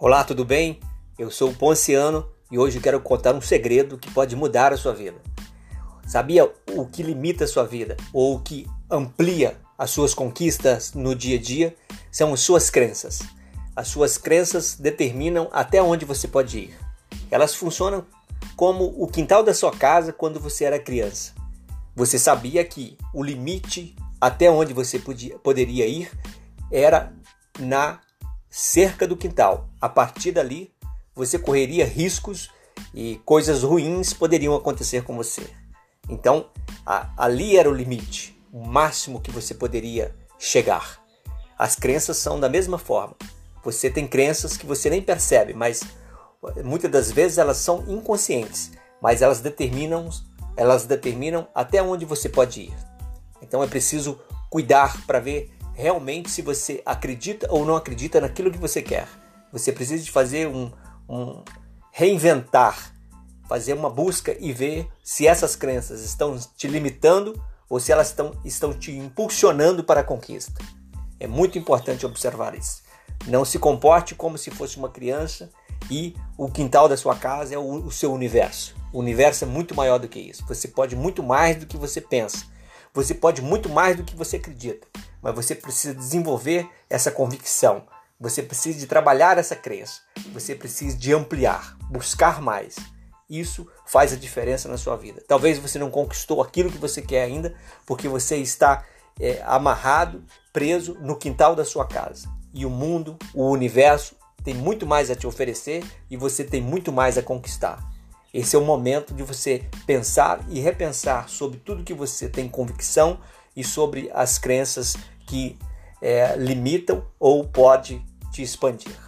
Olá, tudo bem? Eu sou o Ponciano e hoje quero contar um segredo que pode mudar a sua vida. Sabia o que limita a sua vida ou o que amplia as suas conquistas no dia a dia? São as suas crenças. As suas crenças determinam até onde você pode ir. Elas funcionam como o quintal da sua casa quando você era criança. Você sabia que o limite até onde você podia, poderia ir era na cerca do quintal. A partir dali, você correria riscos e coisas ruins poderiam acontecer com você. Então, a, ali era o limite, o máximo que você poderia chegar. As crenças são da mesma forma. Você tem crenças que você nem percebe, mas muitas das vezes elas são inconscientes, mas elas determinam, elas determinam até onde você pode ir. Então é preciso cuidar para ver realmente se você acredita ou não acredita naquilo que você quer. Você precisa de fazer um, um reinventar, fazer uma busca e ver se essas crenças estão te limitando ou se elas estão, estão te impulsionando para a conquista. É muito importante observar isso. Não se comporte como se fosse uma criança e o quintal da sua casa é o, o seu universo. O universo é muito maior do que isso. Você pode muito mais do que você pensa. Você pode muito mais do que você acredita mas você precisa desenvolver essa convicção. Você precisa de trabalhar essa crença. Você precisa de ampliar, buscar mais. Isso faz a diferença na sua vida. Talvez você não conquistou aquilo que você quer ainda, porque você está é, amarrado, preso no quintal da sua casa. E o mundo, o universo, tem muito mais a te oferecer e você tem muito mais a conquistar. Esse é o momento de você pensar e repensar sobre tudo que você tem convicção e sobre as crenças que é, limitam ou pode te expandir.